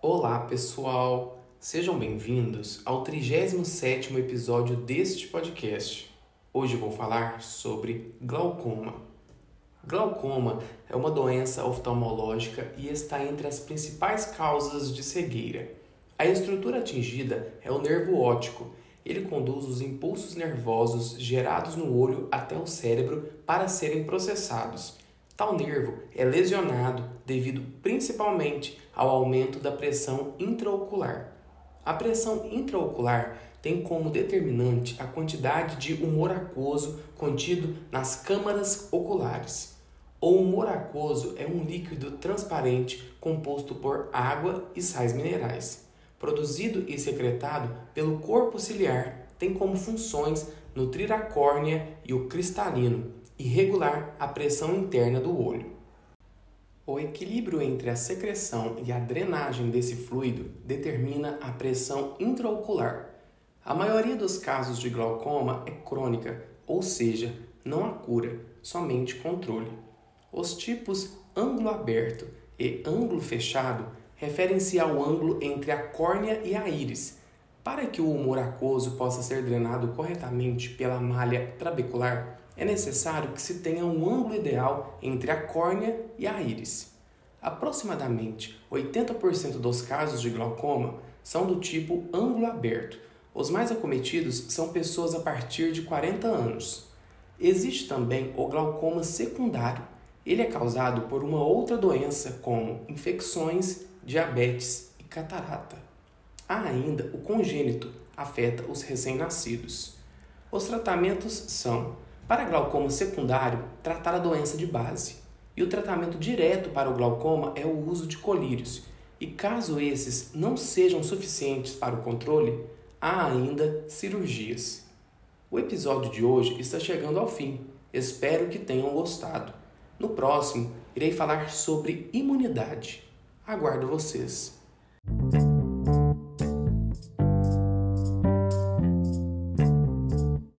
Olá, pessoal! Sejam bem-vindos ao 37º episódio deste podcast. Hoje vou falar sobre glaucoma. Glaucoma é uma doença oftalmológica e está entre as principais causas de cegueira. A estrutura atingida é o nervo óptico. Ele conduz os impulsos nervosos gerados no olho até o cérebro para serem processados. Tal nervo é lesionado devido principalmente ao aumento da pressão intraocular. A pressão intraocular tem como determinante a quantidade de humor aquoso contido nas câmaras oculares. O humor aquoso é um líquido transparente composto por água e sais minerais. Produzido e secretado pelo corpo ciliar, tem como funções nutrir a córnea e o cristalino, e regular a pressão interna do olho. O equilíbrio entre a secreção e a drenagem desse fluido determina a pressão intraocular. A maioria dos casos de glaucoma é crônica, ou seja, não há cura, somente controle. Os tipos ângulo aberto e ângulo fechado referem-se ao ângulo entre a córnea e a íris. Para que o humor aquoso possa ser drenado corretamente pela malha trabecular, é necessário que se tenha um ângulo ideal entre a córnea e a íris. Aproximadamente 80% dos casos de glaucoma são do tipo ângulo aberto. Os mais acometidos são pessoas a partir de 40 anos. Existe também o glaucoma secundário. Ele é causado por uma outra doença, como infecções, diabetes e catarata. Há ainda o congênito, afeta os recém-nascidos. Os tratamentos são para glaucoma secundário, tratar a doença de base. E o tratamento direto para o glaucoma é o uso de colírios. E caso esses não sejam suficientes para o controle, há ainda cirurgias. O episódio de hoje está chegando ao fim. Espero que tenham gostado. No próximo, irei falar sobre imunidade. Aguardo vocês.